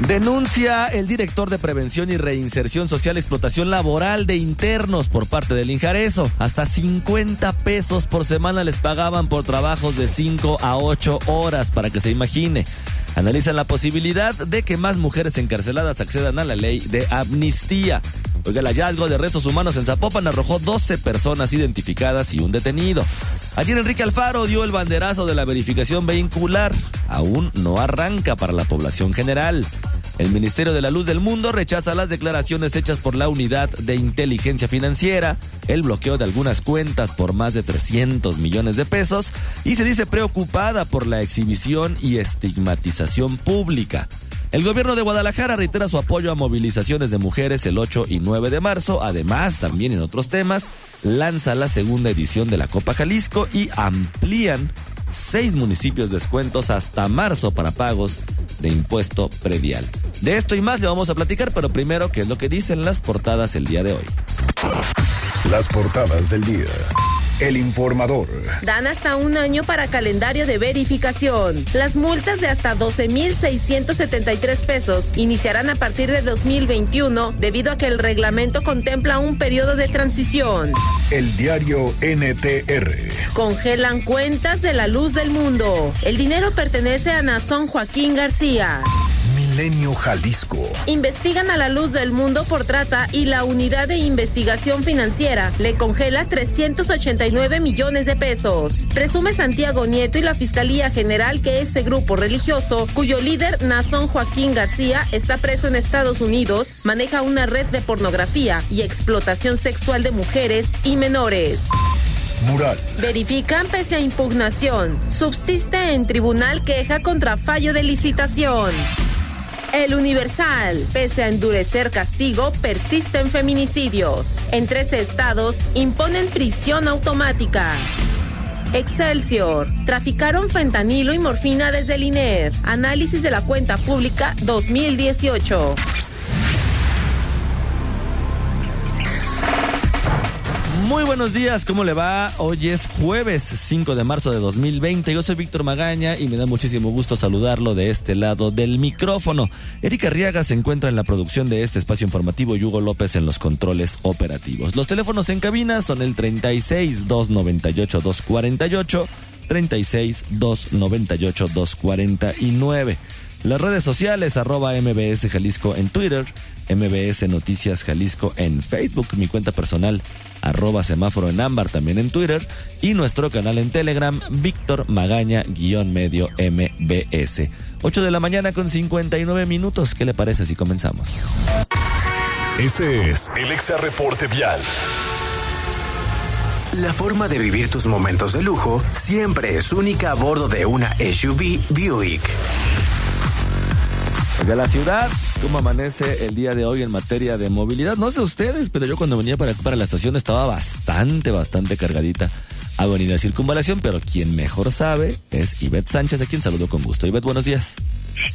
Denuncia el director de Prevención y Reinserción Social Explotación Laboral de Internos por parte del Injareso. Hasta 50 pesos por semana les pagaban por trabajos de 5 a 8 horas, para que se imagine. Analizan la posibilidad de que más mujeres encarceladas accedan a la ley de amnistía. Oiga, el hallazgo de restos humanos en Zapopan arrojó 12 personas identificadas y un detenido. Ayer Enrique Alfaro dio el banderazo de la verificación vehicular. Aún no arranca para la población general. El Ministerio de la Luz del Mundo rechaza las declaraciones hechas por la Unidad de Inteligencia Financiera, el bloqueo de algunas cuentas por más de 300 millones de pesos y se dice preocupada por la exhibición y estigmatización pública. El gobierno de Guadalajara reitera su apoyo a movilizaciones de mujeres el 8 y 9 de marzo. Además, también en otros temas, lanza la segunda edición de la Copa Jalisco y amplían seis municipios descuentos hasta marzo para pagos de impuesto predial. De esto y más le vamos a platicar, pero primero, ¿qué es lo que dicen las portadas el día de hoy? Las portadas del día. El informador. Dan hasta un año para calendario de verificación. Las multas de hasta 12.673 pesos iniciarán a partir de 2021 debido a que el reglamento contempla un periodo de transición. El diario NTR. Congelan cuentas de la luz del mundo. El dinero pertenece a Nazón Joaquín García. Milenio Jalisco. Investigan a la luz del mundo por trata y la unidad de investigación financiera le congela 389 millones de pesos. Presume Santiago Nieto y la Fiscalía General que ese grupo religioso, cuyo líder Nazón Joaquín García está preso en Estados Unidos, maneja una red de pornografía y explotación sexual de mujeres y menores. Mural. Verifican pese a impugnación. Subsiste en tribunal queja contra fallo de licitación. El Universal, pese a endurecer castigo, persiste en feminicidios. En 13 estados imponen prisión automática. Excelsior. Traficaron fentanilo y morfina desde el INER. Análisis de la cuenta pública 2018. Muy buenos días, ¿cómo le va? Hoy es jueves 5 de marzo de 2020. Yo soy Víctor Magaña y me da muchísimo gusto saludarlo de este lado del micrófono. Erika Arriaga se encuentra en la producción de este espacio informativo y Hugo López en los controles operativos. Los teléfonos en cabina son el 36 298 248, 36 298 249. Las redes sociales, arroba MBS Jalisco en Twitter, MBS Noticias Jalisco en Facebook, mi cuenta personal, arroba semáforo en ámbar también en Twitter, y nuestro canal en Telegram, Víctor Magaña, guion medio MBS. 8 de la mañana con 59 minutos, ¿qué le parece si comenzamos? Este es el Exa Reporte Vial. La forma de vivir tus momentos de lujo siempre es única a bordo de una SUV Buick. De la ciudad, ¿cómo amanece el día de hoy en materia de movilidad? No sé ustedes, pero yo cuando venía para para la estación estaba bastante, bastante cargadita. Avenida Circunvalación, pero quien mejor sabe es Ivette Sánchez, a quien saludo con gusto. Ivette, buenos días.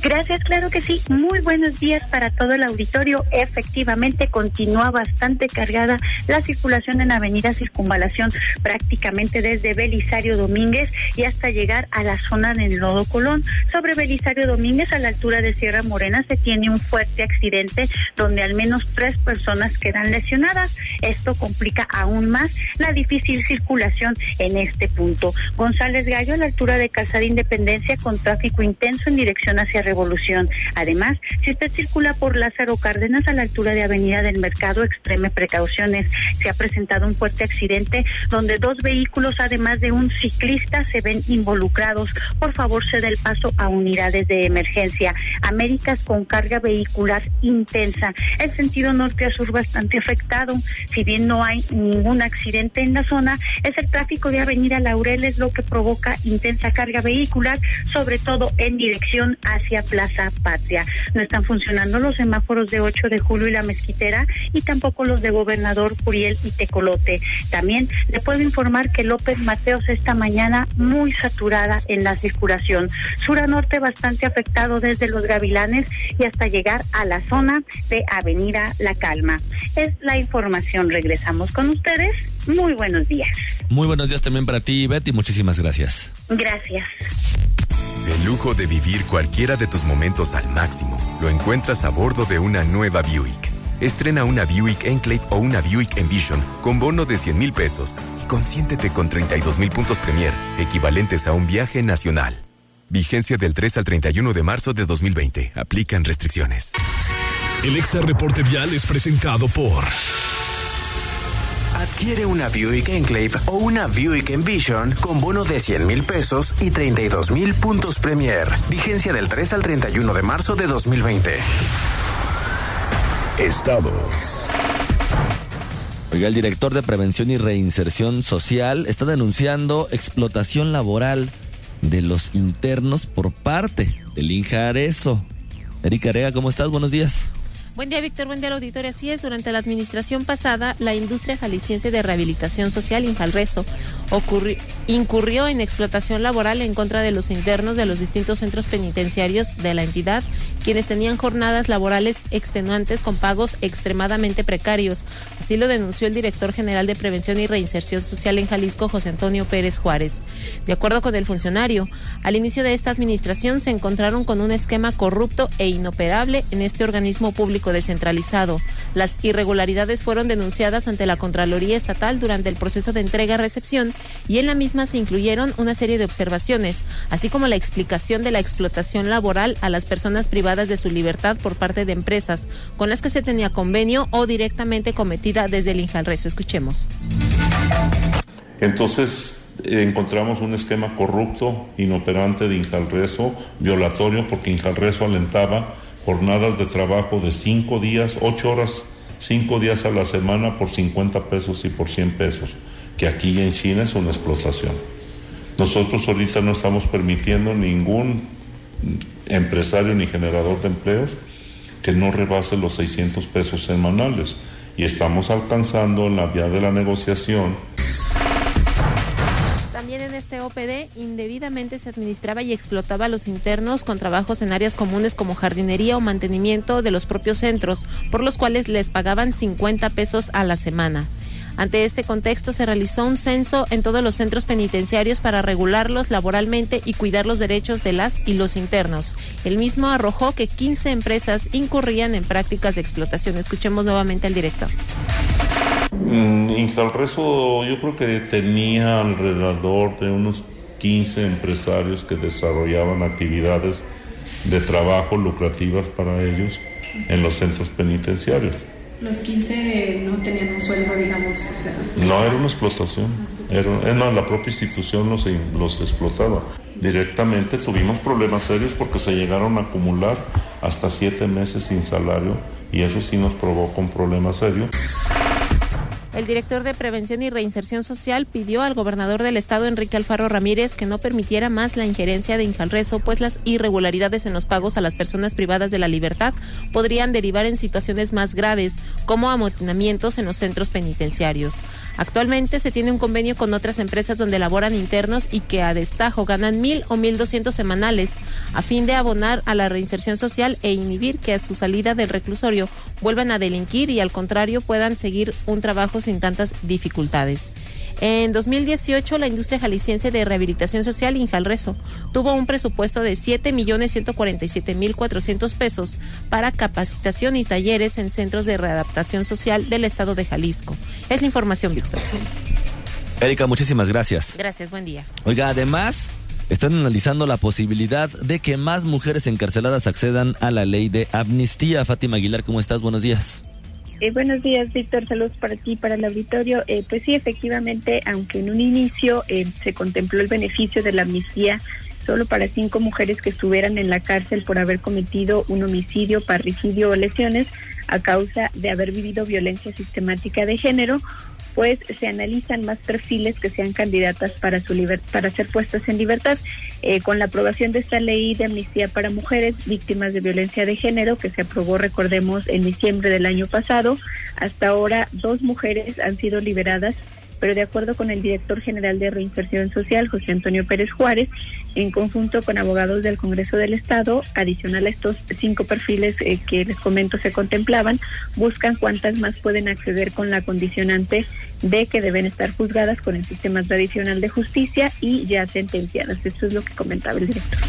Gracias, claro que sí. Muy buenos días para todo el auditorio. Efectivamente, continúa bastante cargada la circulación en Avenida Circunvalación, prácticamente desde Belisario Domínguez y hasta llegar a la zona del Nodo Colón. Sobre Belisario Domínguez, a la altura de Sierra Morena, se tiene un fuerte accidente donde al menos tres personas quedan lesionadas. Esto complica aún más la difícil circulación en este punto. González Gallo, a la altura de Calzada Independencia, con tráfico intenso en dirección hacia Revolución. Además, si usted circula por Lázaro Cárdenas a la altura de Avenida del Mercado, extreme precauciones. Se ha presentado un fuerte accidente donde dos vehículos, además de un ciclista, se ven involucrados. Por favor, se dé el paso a unidades de emergencia. Américas con carga vehicular intensa. El sentido norte a sur bastante afectado. Si bien no hay ningún accidente en la zona, es el tráfico de Avenida Laureles lo que provoca intensa carga vehicular, sobre todo en dirección a hacia Plaza Patria. No están funcionando los semáforos de 8 de julio y la mezquitera y tampoco los de gobernador Curiel y Tecolote. También le puedo informar que López Mateos esta mañana muy saturada en la circulación. Sur a norte bastante afectado desde los Gavilanes y hasta llegar a la zona de Avenida La Calma. Es la información. Regresamos con ustedes. Muy buenos días. Muy buenos días también para ti, Betty. Muchísimas gracias. Gracias. El lujo de vivir cualquiera de tus momentos al máximo lo encuentras a bordo de una nueva Buick. Estrena una Buick Enclave o una Buick Envision con bono de 100 mil pesos y consiéntete con 32 mil puntos Premier, equivalentes a un viaje nacional. Vigencia del 3 al 31 de marzo de 2020. Aplican restricciones. El Exa Reporte Vial es presentado por... Adquiere una Buick Enclave o una Buick Envision con bono de 100 mil pesos y 32 mil puntos Premier. Vigencia del 3 al 31 de marzo de 2020. Estados. Oiga, el director de Prevención y Reinserción Social está denunciando explotación laboral de los internos por parte del INJARESO. Erika Arega, ¿cómo estás? Buenos días. Buen día, Víctor. Buen día, auditorio. Así es, durante la administración pasada, la industria jalisciense de rehabilitación social, Injalreso, incurrió en explotación laboral en contra de los internos de los distintos centros penitenciarios de la entidad, quienes tenían jornadas laborales extenuantes con pagos extremadamente precarios. Así lo denunció el director general de Prevención y Reinserción Social en Jalisco, José Antonio Pérez Juárez. De acuerdo con el funcionario, al inicio de esta administración se encontraron con un esquema corrupto e inoperable en este organismo público descentralizado. Las irregularidades fueron denunciadas ante la Contraloría Estatal durante el proceso de entrega-recepción y en la misma se incluyeron una serie de observaciones, así como la explicación de la explotación laboral a las personas privadas de su libertad por parte de empresas con las que se tenía convenio o directamente cometida desde el Injalreso. Escuchemos. Entonces, encontramos un esquema corrupto, inoperante de Injalreso, violatorio, porque Injalreso alentaba jornadas de trabajo de cinco días, ocho horas, cinco días a la semana por 50 pesos y por 100 pesos, que aquí en China es una explotación. Nosotros ahorita no estamos permitiendo ningún empresario ni generador de empleos que no rebase los 600 pesos semanales y estamos alcanzando en la vía de la negociación este OPD indebidamente se administraba y explotaba a los internos con trabajos en áreas comunes como jardinería o mantenimiento de los propios centros, por los cuales les pagaban 50 pesos a la semana. Ante este contexto se realizó un censo en todos los centros penitenciarios para regularlos laboralmente y cuidar los derechos de las y los internos. El mismo arrojó que 15 empresas incurrían en prácticas de explotación. Escuchemos nuevamente al director. Mm, Injalreso yo creo que tenía alrededor de unos 15 empresarios que desarrollaban actividades de trabajo lucrativas para ellos en los centros penitenciarios. Los 15 no tenían un sueldo, digamos. No, era una explotación. Era, es más, la propia institución los, los explotaba. Directamente tuvimos problemas serios porque se llegaron a acumular hasta siete meses sin salario y eso sí nos provocó un problema serio. El director de Prevención y Reinserción Social pidió al gobernador del estado, Enrique Alfaro Ramírez, que no permitiera más la injerencia de Injalreso, pues las irregularidades en los pagos a las personas privadas de la libertad podrían derivar en situaciones más graves, como amotinamientos en los centros penitenciarios. Actualmente se tiene un convenio con otras empresas donde laboran internos y que a destajo ganan mil o mil doscientos semanales, a fin de abonar a la reinserción social e inhibir que a su salida del reclusorio vuelvan a delinquir y al contrario puedan seguir un trabajo sin tantas dificultades. En 2018, la industria jalisciense de rehabilitación social, Injalreso, tuvo un presupuesto de 7.147.400 pesos para capacitación y talleres en centros de readaptación social del estado de Jalisco. Es la información, Víctor. Erika, muchísimas gracias. Gracias, buen día. Oiga, además, están analizando la posibilidad de que más mujeres encarceladas accedan a la ley de amnistía. Fátima Aguilar, ¿cómo estás? Buenos días. Eh, buenos días, Víctor. Saludos para ti, para el auditorio. Eh, pues sí, efectivamente, aunque en un inicio eh, se contempló el beneficio de la amnistía solo para cinco mujeres que estuvieran en la cárcel por haber cometido un homicidio, parricidio o lesiones a causa de haber vivido violencia sistemática de género, pues se analizan más perfiles que sean candidatas para su para ser puestas en libertad. Eh, con la aprobación de esta ley de amnistía para mujeres víctimas de violencia de género que se aprobó, recordemos, en diciembre del año pasado, hasta ahora dos mujeres han sido liberadas pero de acuerdo con el director general de Reinserción Social, José Antonio Pérez Juárez, en conjunto con abogados del Congreso del Estado, adicional a estos cinco perfiles eh, que les comento se contemplaban, buscan cuántas más pueden acceder con la condicionante de que deben estar juzgadas con el sistema tradicional de justicia y ya sentenciadas. Eso es lo que comentaba el director.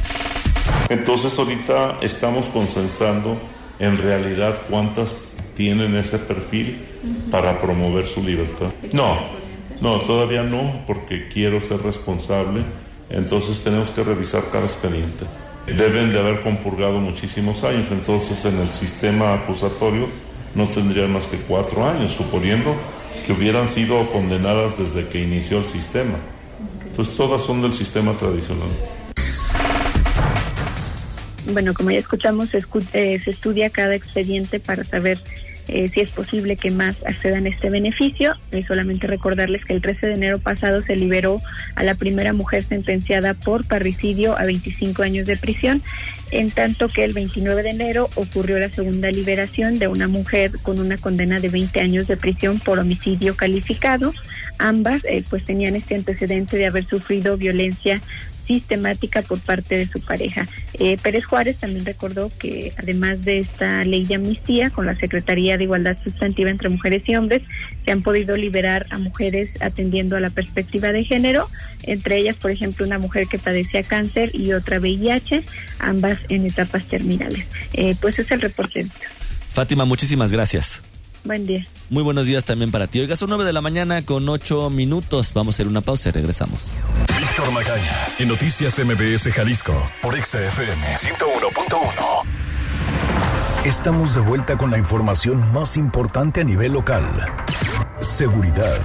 Entonces ahorita estamos consensando en realidad cuántas tienen ese perfil para promover su libertad. No, no, todavía no, porque quiero ser responsable, entonces tenemos que revisar cada expediente. Deben de haber compurgado muchísimos años, entonces en el sistema acusatorio no tendrían más que cuatro años, suponiendo que hubieran sido condenadas desde que inició el sistema. Entonces todas son del sistema tradicional. Bueno, como ya escuchamos, se, eh, se estudia cada expediente para saber eh, si es posible que más accedan a este beneficio. Eh, solamente recordarles que el 13 de enero pasado se liberó a la primera mujer sentenciada por parricidio a 25 años de prisión, en tanto que el 29 de enero ocurrió la segunda liberación de una mujer con una condena de 20 años de prisión por homicidio calificado. Ambas eh, pues tenían este antecedente de haber sufrido violencia sistemática por parte de su pareja. Eh, Pérez Juárez también recordó que además de esta ley de amnistía, con la Secretaría de Igualdad Sustantiva entre Mujeres y Hombres, se han podido liberar a mujeres atendiendo a la perspectiva de género, entre ellas, por ejemplo, una mujer que padecía cáncer y otra VIH, ambas en etapas terminales. Eh, pues es el reporte. Fátima, muchísimas gracias. Buen día. Muy buenos días también para ti. Oiga, son nueve de la mañana con ocho minutos. Vamos a hacer una pausa y regresamos. Víctor Magaña, en Noticias MBS Jalisco, por XFM 101.1. Estamos de vuelta con la información más importante a nivel local. Seguridad.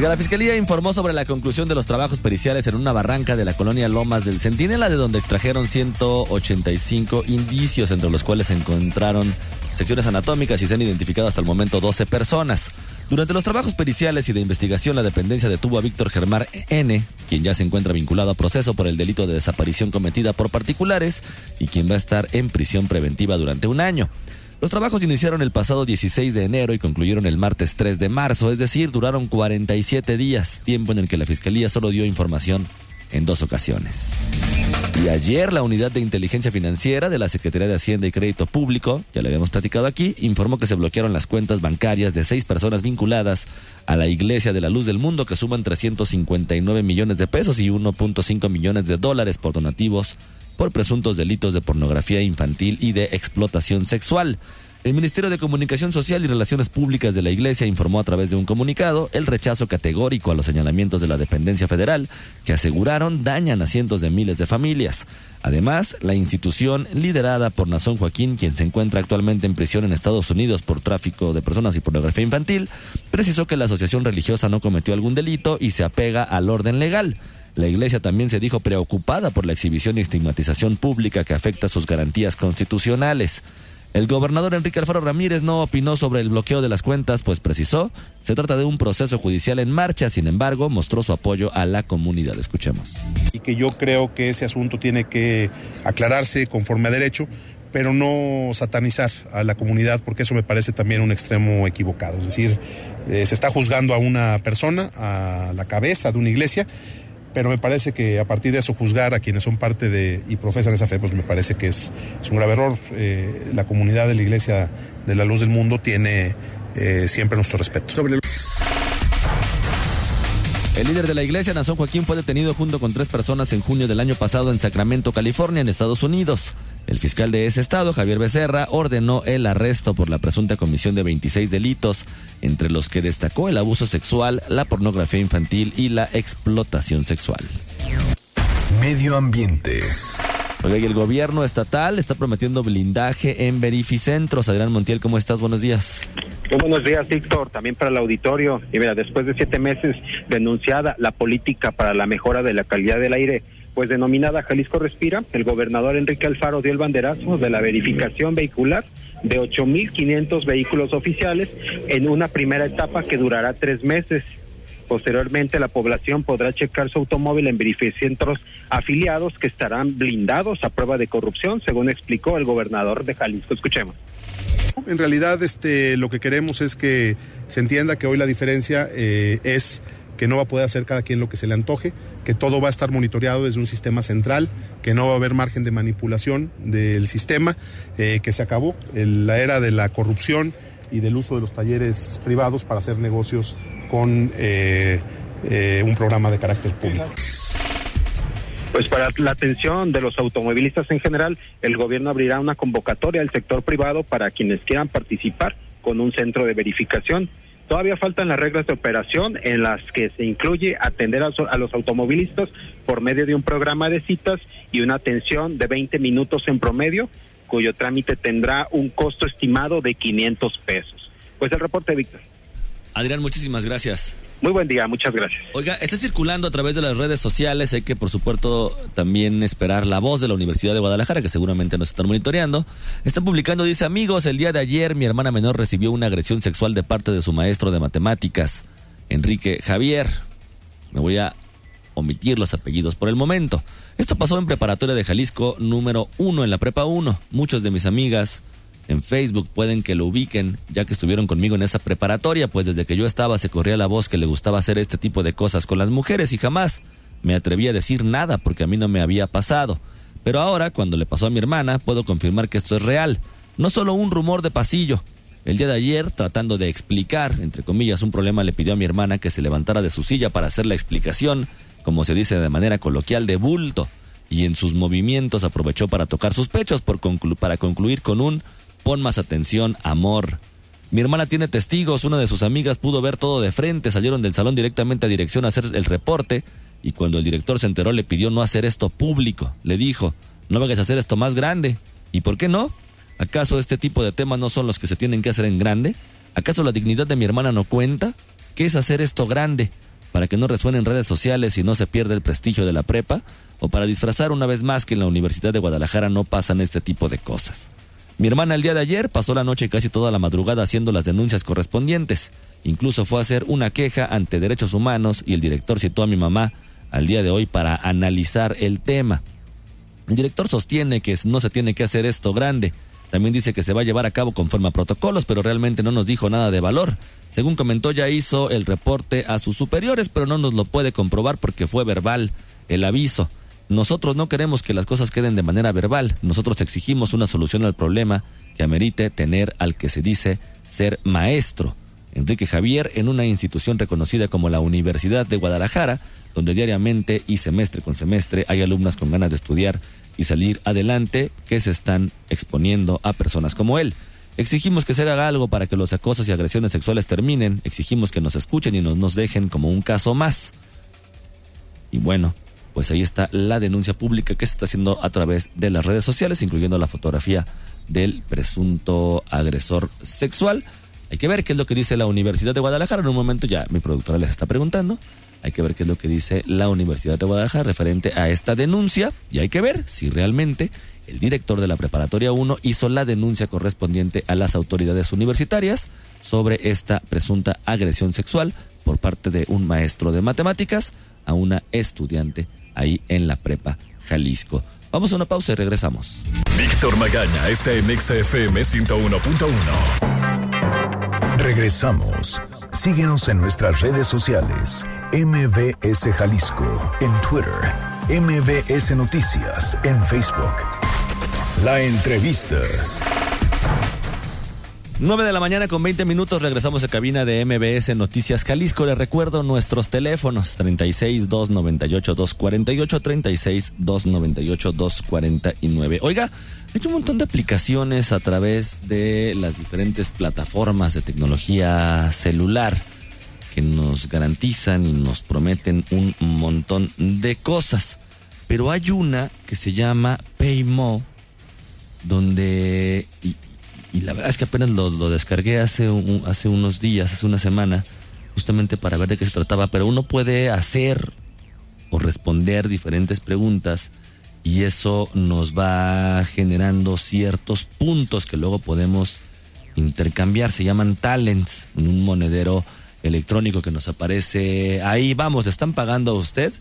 La Fiscalía informó sobre la conclusión de los trabajos periciales en una barranca de la colonia Lomas del Centinela, de donde extrajeron 185 indicios, entre los cuales se encontraron secciones anatómicas y se han identificado hasta el momento 12 personas. Durante los trabajos periciales y de investigación, la dependencia detuvo a Víctor Germán N., quien ya se encuentra vinculado a proceso por el delito de desaparición cometida por particulares y quien va a estar en prisión preventiva durante un año. Los trabajos iniciaron el pasado 16 de enero y concluyeron el martes 3 de marzo, es decir, duraron 47 días, tiempo en el que la Fiscalía solo dio información en dos ocasiones. Y ayer la unidad de inteligencia financiera de la Secretaría de Hacienda y Crédito Público, ya le habíamos platicado aquí, informó que se bloquearon las cuentas bancarias de seis personas vinculadas a la Iglesia de la Luz del Mundo que suman 359 millones de pesos y 1.5 millones de dólares por donativos por presuntos delitos de pornografía infantil y de explotación sexual. El Ministerio de Comunicación Social y Relaciones Públicas de la Iglesia informó a través de un comunicado el rechazo categórico a los señalamientos de la dependencia federal que aseguraron dañan a cientos de miles de familias. Además, la institución liderada por Nazón Joaquín, quien se encuentra actualmente en prisión en Estados Unidos por tráfico de personas y pornografía infantil, precisó que la asociación religiosa no cometió algún delito y se apega al orden legal. La Iglesia también se dijo preocupada por la exhibición y estigmatización pública que afecta sus garantías constitucionales. El gobernador Enrique Alfaro Ramírez no opinó sobre el bloqueo de las cuentas, pues precisó, se trata de un proceso judicial en marcha, sin embargo, mostró su apoyo a la comunidad. Escuchemos. Y que yo creo que ese asunto tiene que aclararse conforme a derecho, pero no satanizar a la comunidad, porque eso me parece también un extremo equivocado. Es decir, eh, se está juzgando a una persona, a la cabeza de una iglesia, pero me parece que a partir de eso juzgar a quienes son parte de y profesan esa fe, pues me parece que es, un grave error. Eh, la comunidad de la Iglesia de la Luz del Mundo tiene eh, siempre nuestro respeto. El líder de la iglesia, Nazón Joaquín, fue detenido junto con tres personas en junio del año pasado en Sacramento, California, en Estados Unidos. El fiscal de ese estado, Javier Becerra, ordenó el arresto por la presunta comisión de 26 delitos, entre los que destacó el abuso sexual, la pornografía infantil y la explotación sexual. Medio ambiente. Oiga, y el gobierno estatal está prometiendo blindaje en verificentros. Adrián Montiel, ¿cómo estás? Buenos días. Muy buenos días, Víctor, también para el auditorio. Y mira, después de siete meses denunciada la política para la mejora de la calidad del aire, pues denominada Jalisco Respira, el gobernador Enrique Alfaro dio el banderazo de la verificación vehicular de 8.500 vehículos oficiales en una primera etapa que durará tres meses. Posteriormente, la población podrá checar su automóvil en verificentros afiliados que estarán blindados a prueba de corrupción, según explicó el gobernador de Jalisco. Escuchemos. En realidad, este, lo que queremos es que se entienda que hoy la diferencia eh, es que no va a poder hacer cada quien lo que se le antoje, que todo va a estar monitoreado desde un sistema central, que no va a haber margen de manipulación del sistema, eh, que se acabó la era de la corrupción y del uso de los talleres privados para hacer negocios con eh, un programa de carácter público. Pues para la atención de los automovilistas en general, el gobierno abrirá una convocatoria al sector privado para quienes quieran participar con un centro de verificación. Todavía faltan las reglas de operación en las que se incluye atender a, los automovilistas por medio de un programa de citas y una atención de 20 minutos en promedio, cuyo trámite tendrá un costo estimado de 500 pesos. Pues el reporte, Víctor. Adrián, muchísimas gracias. Muy buen día, muchas gracias. Oiga, está circulando a través de las redes sociales, hay que por supuesto también esperar la voz de la Universidad de Guadalajara, que seguramente nos están monitoreando. Están publicando, dice amigos, el día de ayer mi hermana menor recibió una agresión sexual de parte de su maestro de matemáticas, Enrique Javier. Me voy a omitir los apellidos por el momento. Esto pasó en preparatoria de Jalisco número uno en la prepa 1. Muchos de mis amigas en Facebook pueden que lo ubiquen, ya que estuvieron conmigo en esa preparatoria, pues desde que yo estaba se corría la voz que le gustaba hacer este tipo de cosas con las mujeres y jamás me atreví a decir nada porque a mí no me había pasado. Pero ahora, cuando le pasó a mi hermana, puedo confirmar que esto es real, no solo un rumor de pasillo. El día de ayer, tratando de explicar, entre comillas, un problema, le pidió a mi hermana que se levantara de su silla para hacer la explicación, como se dice de manera coloquial, de bulto, y en sus movimientos aprovechó para tocar sus pechos para concluir con un Pon más atención, amor. Mi hermana tiene testigos, una de sus amigas pudo ver todo de frente, salieron del salón directamente a dirección a hacer el reporte y cuando el director se enteró le pidió no hacer esto público. Le dijo, no vayas a hacer esto más grande. ¿Y por qué no? ¿Acaso este tipo de temas no son los que se tienen que hacer en grande? ¿Acaso la dignidad de mi hermana no cuenta? ¿Qué es hacer esto grande? ¿Para que no resuene en redes sociales y no se pierda el prestigio de la prepa? ¿O para disfrazar una vez más que en la Universidad de Guadalajara no pasan este tipo de cosas? Mi hermana el día de ayer pasó la noche casi toda la madrugada haciendo las denuncias correspondientes. Incluso fue a hacer una queja ante derechos humanos y el director citó a mi mamá al día de hoy para analizar el tema. El director sostiene que no se tiene que hacer esto grande. También dice que se va a llevar a cabo conforme a protocolos, pero realmente no nos dijo nada de valor. Según comentó, ya hizo el reporte a sus superiores, pero no nos lo puede comprobar porque fue verbal el aviso. Nosotros no queremos que las cosas queden de manera verbal, nosotros exigimos una solución al problema que amerite tener al que se dice ser maestro. Enrique Javier en una institución reconocida como la Universidad de Guadalajara, donde diariamente y semestre con semestre hay alumnas con ganas de estudiar y salir adelante que se están exponiendo a personas como él. Exigimos que se haga algo para que los acosos y agresiones sexuales terminen, exigimos que nos escuchen y no nos dejen como un caso más. Y bueno, pues ahí está la denuncia pública que se está haciendo a través de las redes sociales, incluyendo la fotografía del presunto agresor sexual. Hay que ver qué es lo que dice la Universidad de Guadalajara. En un momento ya mi productora les está preguntando. Hay que ver qué es lo que dice la Universidad de Guadalajara referente a esta denuncia y hay que ver si realmente el director de la Preparatoria 1 hizo la denuncia correspondiente a las autoridades universitarias sobre esta presunta agresión sexual por parte de un maestro de matemáticas a una estudiante ahí en la prepa Jalisco. Vamos a una pausa y regresamos. Víctor Magaña está en XFM 101.1. Regresamos. Síguenos en nuestras redes sociales. MBS Jalisco en Twitter. MBS Noticias en Facebook. La entrevista. 9 de la mañana con 20 minutos regresamos a cabina de MBS Noticias Jalisco. Les recuerdo nuestros teléfonos 36 298 248 36 298 249. Oiga, hay un montón de aplicaciones a través de las diferentes plataformas de tecnología celular que nos garantizan y nos prometen un montón de cosas. Pero hay una que se llama Paymo donde la verdad es que apenas lo, descargué hace, hace unos días, hace una semana, justamente para ver de qué se trataba, pero uno puede hacer o responder diferentes preguntas y eso nos va generando ciertos puntos que luego podemos intercambiar. Se llaman talents en un monedero electrónico que nos aparece ahí. Vamos, están pagando a usted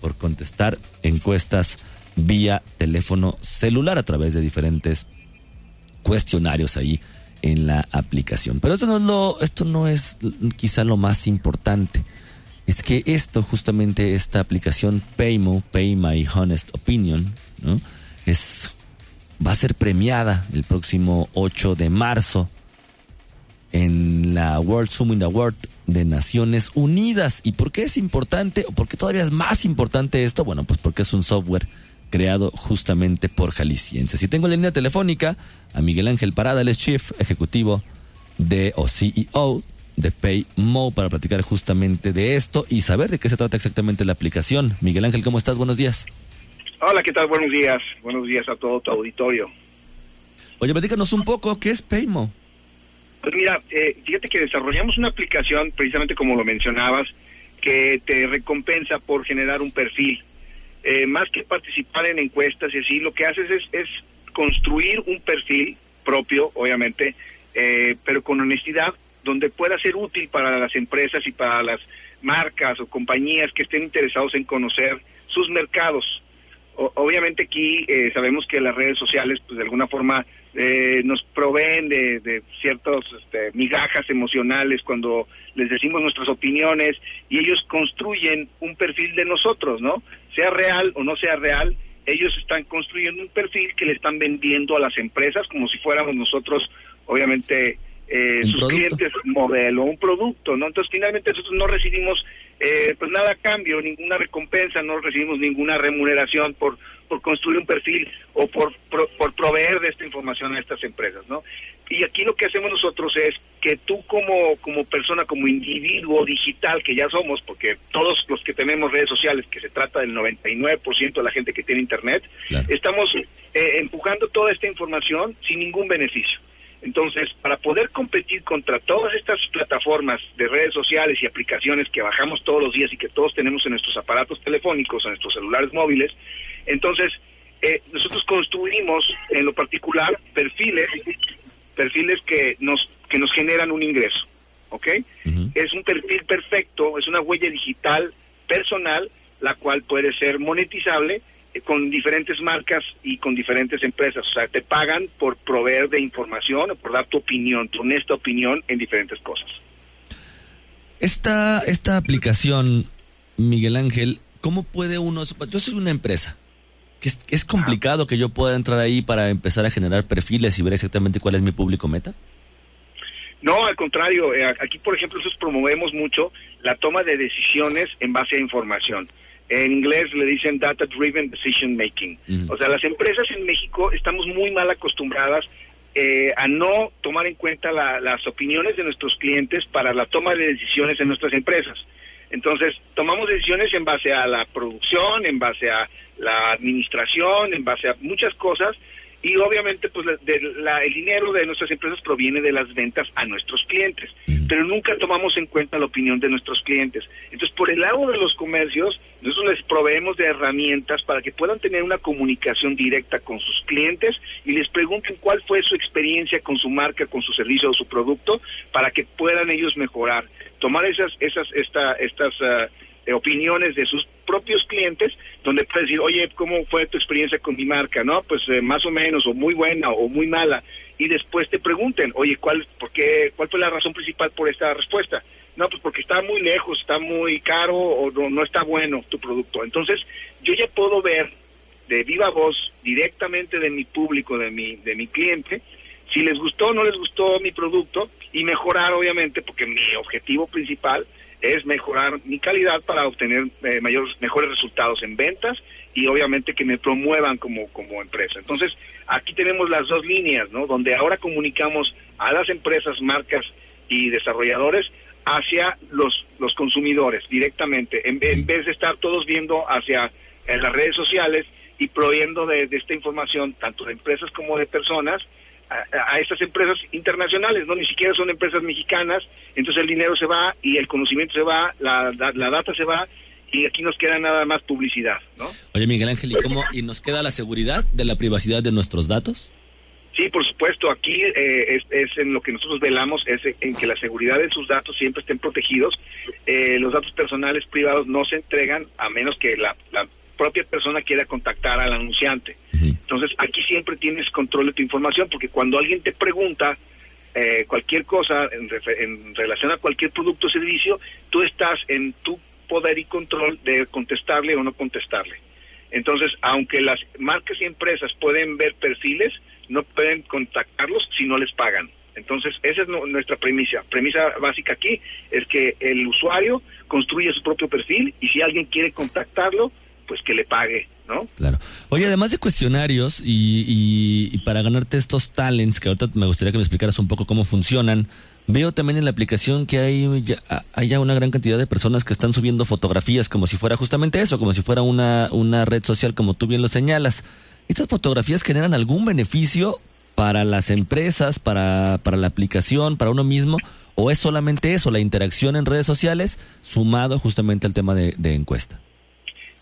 por contestar encuestas vía teléfono celular a través de diferentes cuestionarios ahí en la aplicación. Pero esto no es lo, esto no es quizá lo más importante. Es que esto, justamente esta aplicación Paymo, Pay My Honest Opinion, ¿no? Es, va a ser premiada el próximo 8 de marzo en la World Summit Award de Naciones Unidas. ¿Y por qué es importante o por qué todavía es más importante esto? Bueno, pues porque es un software creado justamente por jaliscienses. Y tengo en línea telefónica a Miguel Ángel Parada, el es Chief Ejecutivo de o CEO de PayMo para platicar justamente de esto y saber de qué se trata exactamente la aplicación. Miguel Ángel, ¿cómo estás? Buenos días. Hola, ¿qué tal? Buenos días. Buenos días a todo tu auditorio. Oye, platícanos un poco, ¿qué es PayMo? Pues mira, eh, fíjate que desarrollamos una aplicación, precisamente como lo mencionabas, que te recompensa por generar un perfil. Eh, más que participar en encuestas y así, lo que haces es, es construir un perfil propio, obviamente, eh, pero con honestidad, donde pueda ser útil para las empresas y para las marcas o compañías que estén interesados en conocer sus mercados. obviamente aquí sabemos que las redes sociales, pues de alguna forma, eh, nos proveen de, de ciertas este, migajas emocionales cuando les decimos nuestras opiniones y ellos construyen un perfil de nosotros, ¿no? Sea real o no sea real, ellos están construyendo un perfil que le están vendiendo a las empresas como si fuéramos nosotros, obviamente, eh, sus clientes modelo, un producto, ¿no? Entonces, finalmente nosotros no recibimos eh, pues nada a cambio, ninguna recompensa, no recibimos ninguna remuneración por por construir un perfil o por, por, proveer de esta información a estas empresas, ¿no? Y aquí lo que hacemos nosotros es que tú como, como persona, como individuo digital que ya somos, porque todos los que tenemos redes sociales, que se trata del 99% de la gente que tiene internet, estamos eh, empujando toda esta información sin ningún beneficio. Entonces, para poder competir contra todas estas plataformas de redes sociales y aplicaciones que bajamos todos los días y que todos tenemos en nuestros aparatos telefónicos, en nuestros celulares móviles, entonces eh, nosotros construimos en lo particular perfiles, perfiles que nos que nos generan un ingreso, ¿ok? Es un perfil perfecto, es una huella digital personal, la cual puede ser monetizable con diferentes marcas y con diferentes empresas. O sea, te pagan por proveer de información o por dar tu opinión, tu honesta opinión en diferentes cosas. Esta, esta aplicación, Miguel Ángel, ¿cómo puede uno... Yo soy una empresa. Que es, es complicado que yo pueda entrar ahí para empezar a generar perfiles y ver exactamente cuál es mi público meta. No, al contrario, eh, aquí por ejemplo nosotros promovemos mucho la toma de decisiones en base a información. En inglés le dicen Data Driven Decision Making. O sea, las empresas en México estamos muy mal acostumbradas eh, a no tomar en cuenta las opiniones de nuestros clientes para la toma de decisiones en nuestras empresas. Entonces, tomamos decisiones en base a la producción, en base a la administración, en base a muchas cosas, y obviamente pues el dinero de nuestras empresas proviene de las ventas a nuestros clientes, pero nunca tomamos en cuenta la opinión de nuestros clientes. Entonces, por el lado de los comercios, nosotros les proveemos de herramientas para que puedan tener una comunicación directa con sus clientes y les pregunten cuál fue su experiencia con su marca, con su servicio o su producto, para que puedan ellos mejorar. Tomar esas, esas, esta, estas ah, opiniones de sus propios clientes, donde puedes decir, oye, ¿cómo fue tu experiencia con mi marca? ¿No? Pues eh, más o menos, o muy buena, o muy mala. Y después te pregunten, oye, ¿cuál, por qué, ¿cuál fue la razón principal por esta respuesta? No, pues porque está muy lejos, está muy caro, o no, no está bueno tu producto. Entonces, yo ya puedo ver de viva voz, directamente de mi público, de mi, de mi cliente, si les gustó o no les gustó mi producto, y mejorar, obviamente, porque mi objetivo principal es mejorar mi calidad para obtener eh, mayores, mejores resultados en ventas y obviamente que me promuevan como, como empresa. Entonces, aquí tenemos las dos líneas, ¿no? Donde ahora comunicamos a las empresas, marcas y desarrolladores hacia los, los consumidores directamente, en, vez de estar todos viendo hacia las redes sociales y proveyendo de, esta información, tanto de empresas como de personas, a, estas empresas internacionales, no ni siquiera son empresas mexicanas, entonces el dinero se va y el conocimiento se va, la, la, data se va y aquí nos queda nada más publicidad, ¿no? Oye Miguel Ángel, ¿y cómo y nos queda la seguridad de la privacidad de nuestros datos? Sí, por supuesto, aquí eh, es, en lo que nosotros velamos, es en que la seguridad de sus datos siempre estén protegidos. Eh, los datos personales privados no se entregan a menos que la, la propia persona quiera contactar al anunciante. Entonces, aquí siempre tienes control de tu información, porque cuando alguien te pregunta eh, cualquier cosa en, relación a cualquier producto o servicio, tú estás en tu poder y control de contestarle o no contestarle. Entonces, aunque las marcas y empresas pueden ver perfiles, no pueden contactarlos si no les pagan. Entonces, esa es nuestra premisa. Premisa básica aquí es que el usuario construye su propio perfil y si alguien quiere contactarlo, pues que le pague, Claro. Oye, además de cuestionarios y, y, para ganarte estos talents, que ahorita me gustaría que me explicaras un poco cómo funcionan, veo también en la aplicación que hay ya, hay ya una gran cantidad de personas que están subiendo fotografías como si fuera justamente eso, como si fuera una, una red social, como tú bien lo señalas. ¿Estas fotografías generan algún beneficio para las empresas, para, para la aplicación, para uno mismo? ¿O es solamente eso, la interacción en redes sociales, sumado justamente al tema de encuesta?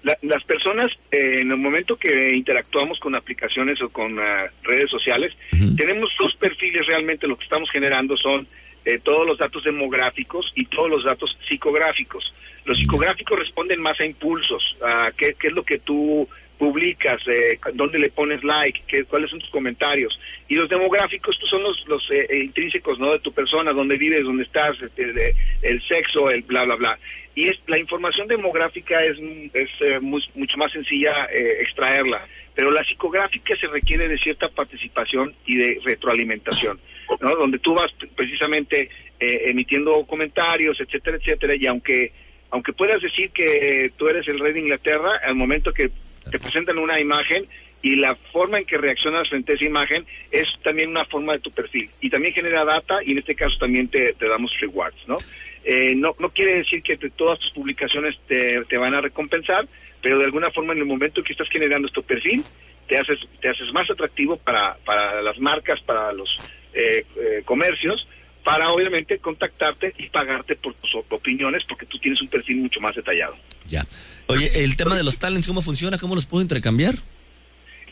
Las personas, eh, en el momento que interactuamos con aplicaciones o con ah, redes sociales, tenemos dos perfiles realmente, lo que estamos generando son eh, todos los datos demográficos y todos los datos psicográficos. Los psicográficos responden más a impulsos, a qué, es lo que tú publicas, eh, dónde le pones like, qué, cuáles son tus comentarios. Y los demográficos pues, son los, los eh, intrínsecos ¿no? de tu persona, dónde vives, dónde estás, este, el sexo, el bla, bla, bla y es la información demográfica es, es eh, mucho más sencilla eh, extraerla, pero la psicográfica se requiere de cierta participación y de retroalimentación, ¿no? donde tú vas precisamente eh, emitiendo comentarios, etcétera, etcétera, y aunque aunque puedas decir que tú eres el rey de Inglaterra, al momento que te presentan una imagen y la forma en que reaccionas frente a esa imagen es también una forma de tu perfil y también genera data y en este caso también te, te damos rewards, ¿no? Eh, no, no quiere decir que todas tus publicaciones te, te, van a recompensar, pero de alguna forma en el momento que estás generando tu perfil, te haces, te haces más atractivo para, para las marcas, para los eh, eh, comercios, para obviamente contactarte y pagarte por tus opiniones, porque tú tienes un perfil mucho más detallado. Ya. Oye, el tema de los talents, ¿cómo funciona? ¿Cómo los puedo intercambiar?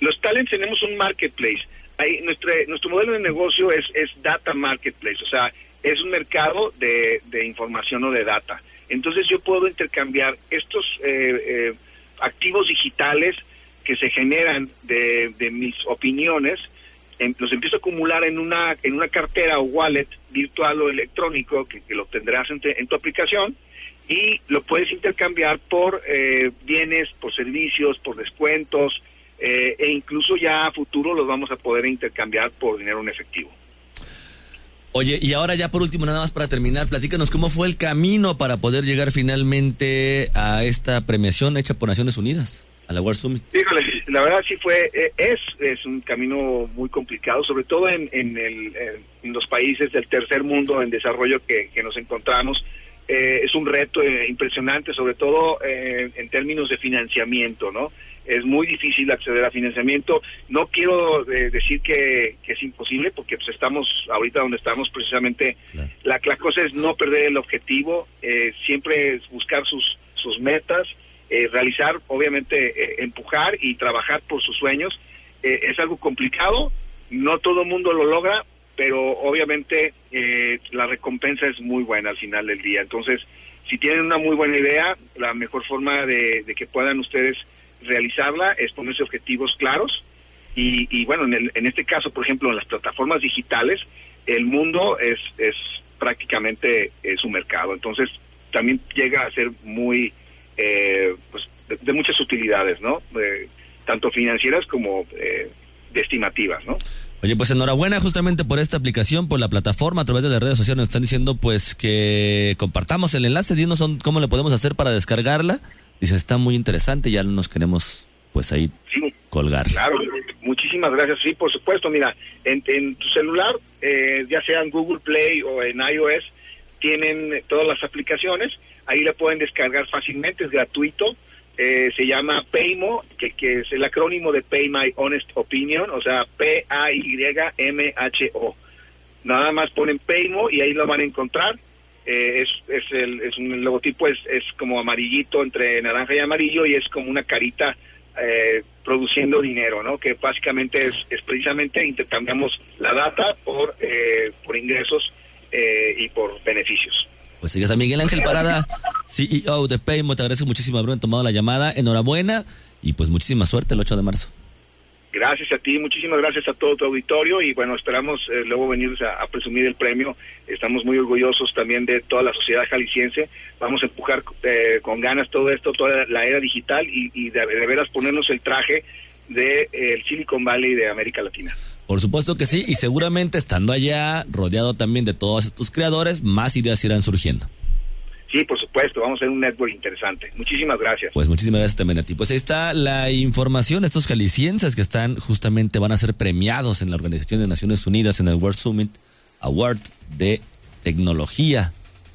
Los talents tenemos un marketplace. Ahí, nuestro, nuestro modelo de negocio es, es data marketplace, o sea, es un mercado de, de información o de data. Entonces yo puedo intercambiar estos eh, eh, activos digitales que se generan de, de mis opiniones, los empiezo a acumular en una, en una cartera o wallet virtual o electrónico que, lo tendrás en, tu aplicación y lo puedes intercambiar por eh, bienes, por servicios, por descuentos e incluso ya a futuro los vamos a poder intercambiar por dinero en efectivo. Oye, y ahora ya por último, nada más para terminar, platícanos cómo fue el camino para poder llegar finalmente a esta premiación hecha por Naciones Unidas, a la World Summit. Híjole, la verdad sí fue, eh, es, es un camino muy complicado, sobre todo en, en, el, en los países del tercer mundo en desarrollo que, que nos encontramos. Eh, es un reto eh, impresionante, sobre todo en términos de financiamiento, ¿no? Es muy difícil acceder a financiamiento. No quiero eh, decir que, es imposible, porque pues estamos ahorita donde estamos precisamente. La, la, cosa es no perder el objetivo, eh, siempre es buscar sus, sus metas, eh, realizar, obviamente, empujar y trabajar por sus sueños. es algo complicado, no todo el mundo lo logra, pero obviamente la recompensa es muy buena al final del día. Entonces, si tienen una muy buena idea, la mejor forma de que puedan ustedes realizarla es ponerse objetivos claros y, y bueno, en, el, en este caso, por ejemplo, en las plataformas digitales, el mundo es, es prácticamente su mercado. Entonces, también llega a ser muy, eh, pues, de, muchas utilidades, ¿no? tanto financieras como eh, de estimativas, ¿no? Oye, pues enhorabuena justamente por esta aplicación, por la plataforma, a través de las redes sociales nos están diciendo pues que compartamos el enlace, dinos cómo le podemos hacer para descargarla Dice, está muy interesante, ya nos queremos pues ahí colgar. Claro, muchísimas gracias. Sí, por supuesto, mira, en, tu celular, eh, ya sea en Google Play o en iOS, tienen todas las aplicaciones, ahí la pueden descargar fácilmente, es gratuito, eh, se llama PAYMO, que, que es el acrónimo de Pay My Honest Opinion, o sea, P-A-Y-M-H-O. Nada más ponen PAYMO y ahí lo van a encontrar. Eh, es, es, el, es un el logotipo es, es como amarillito entre naranja y amarillo y es como una carita eh, produciendo dinero, ¿no? Que básicamente es, es precisamente intercambiamos la data por, eh, por ingresos eh, y por beneficios. Pues sigas a Miguel Ángel Parada, CEO de Paymo. Te agradezco muchísimo haber tomado la llamada. Enhorabuena y pues muchísima suerte el 8 de marzo. Gracias a ti, muchísimas gracias a todo tu auditorio y bueno, esperamos eh, luego venir a, presumir el premio. Estamos muy orgullosos también de toda la sociedad jalisciense. Vamos a empujar eh, con ganas todo esto, toda la era digital y, de, veras ponernos el traje de eh, Silicon Valley de América Latina. Por supuesto que sí, y seguramente estando allá, rodeado también de todos estos creadores, más ideas irán surgiendo. Sí, por supuesto, vamos a hacer un network interesante. Muchísimas gracias. Pues muchísimas gracias también a ti. Pues ahí está la información estos jaliscienses que están justamente van a ser premiados en la Organización de Naciones Unidas en el World Summit Award de tecnología,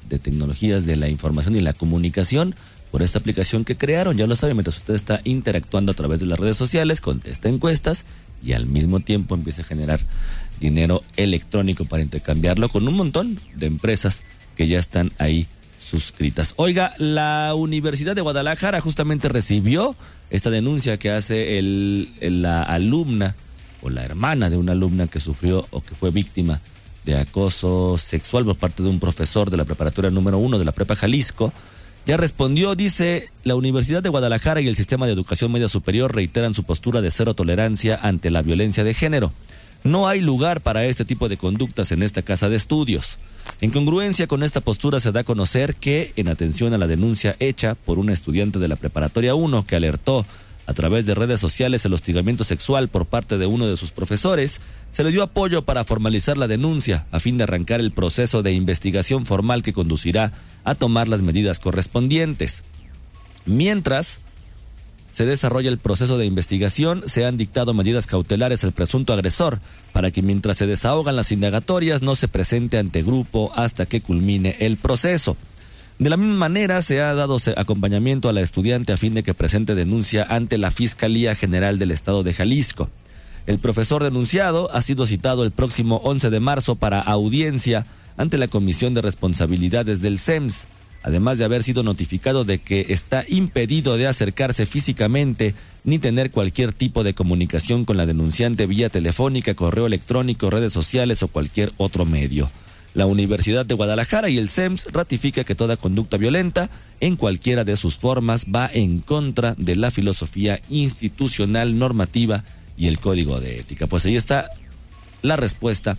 de tecnologías de la información y la comunicación por esta aplicación que crearon. Ya lo saben, mientras usted está interactuando a través de las redes sociales, contesta encuestas y al mismo tiempo empieza a generar dinero electrónico para intercambiarlo con un montón de empresas que ya están ahí suscritas. Oiga, la Universidad de Guadalajara justamente recibió esta denuncia que hace el, la alumna o la hermana de una alumna que sufrió o que fue víctima de acoso sexual por parte de un profesor de la preparatoria número uno de la Prepa Jalisco. Ya respondió, dice, la Universidad de Guadalajara y el Sistema de Educación Media Superior reiteran su postura de cero tolerancia ante la violencia de género. No hay lugar para este tipo de conductas en esta casa de estudios. En congruencia con esta postura se da a conocer que, en atención a la denuncia hecha por una estudiante de la Preparatoria 1 que alertó a través de redes sociales el hostigamiento sexual por parte de uno de sus profesores, se le dio apoyo para formalizar la denuncia a fin de arrancar el proceso de investigación formal que conducirá a tomar las medidas correspondientes. Mientras, se desarrolla el proceso de investigación, se han dictado medidas cautelares al presunto agresor para que mientras se desahogan las indagatorias no se presente ante grupo hasta que culmine el proceso. De la misma manera, se ha dado acompañamiento a la estudiante a fin de que presente denuncia ante la Fiscalía General del Estado de Jalisco. El profesor denunciado ha sido citado el próximo 11 de marzo para audiencia ante la Comisión de Responsabilidades del SEMS además de haber sido notificado de que está impedido de acercarse físicamente ni tener cualquier tipo de comunicación con la denunciante vía telefónica, correo electrónico, redes sociales o cualquier otro medio. La Universidad de Guadalajara y el SEMS ratifica que toda conducta violenta, en cualquiera de sus formas, va en contra de la filosofía institucional normativa y el código de ética. Pues ahí está la respuesta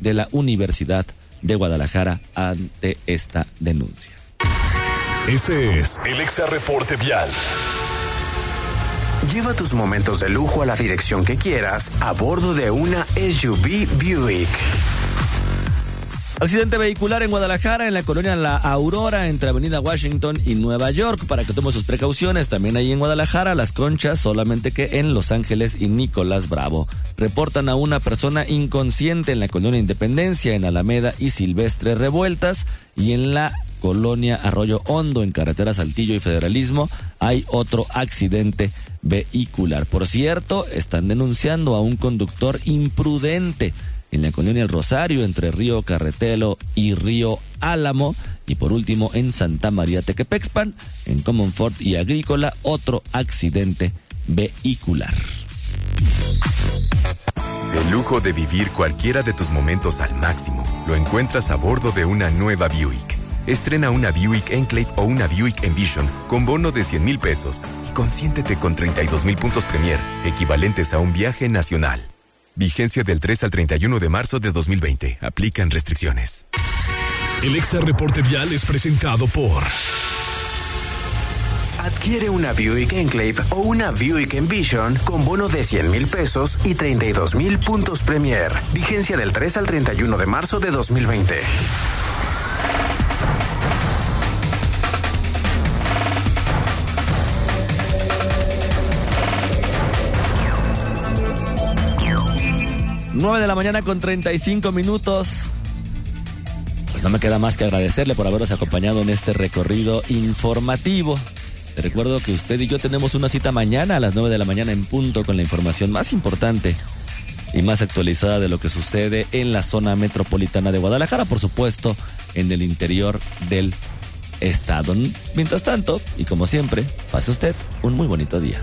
de la Universidad de Guadalajara ante esta denuncia. Este es el Exa Reporte Vial. Lleva tus momentos de lujo a la dirección que quieras a bordo de una SUV Buick. Accidente vehicular en Guadalajara, en la colonia La Aurora, entre Avenida Washington y Nueva York, para que tome sus precauciones. También ahí en Guadalajara, Las Conchas, solamente que en Los Ángeles y Nicolás Bravo. Reportan a una persona inconsciente en la colonia Independencia, en Alameda y Silvestre Revueltas, y en la colonia Arroyo Hondo, en carretera Saltillo y Federalismo, hay otro accidente vehicular. Por cierto, están denunciando a un conductor imprudente en la colonia El Rosario, entre Río Carretelo y Río Álamo. Y por último, en Santa María Tequepexpan, en Comonfort y Agrícola, otro accidente vehicular. El lujo de vivir cualquiera de tus momentos al máximo lo encuentras a bordo de una nueva Buick. Estrena una Buick Enclave o una Buick Envision con bono de 100 mil pesos y consiéntete con 32 mil puntos Premier, equivalentes a un viaje nacional. Vigencia del 3 al 31 de marzo de 2020. Aplican restricciones. El Exa Reporte Vial es presentado por. Adquiere una Buick Enclave o una Buick Envision con bono de 100 mil pesos y 32 mil puntos Premier. Vigencia del 3 al 31 de marzo de 2020. Nueve de la mañana con 35 minutos. Pues no me queda más que agradecerle por habernos acompañado en este recorrido informativo Te recuerdo que usted y yo tenemos una cita mañana a las 9 de la mañana en punto con la información más importante y más actualizada de lo que sucede en la zona metropolitana de Guadalajara, por supuesto, en el interior del estado. Mientras tanto, y como siempre, pase usted un muy bonito día.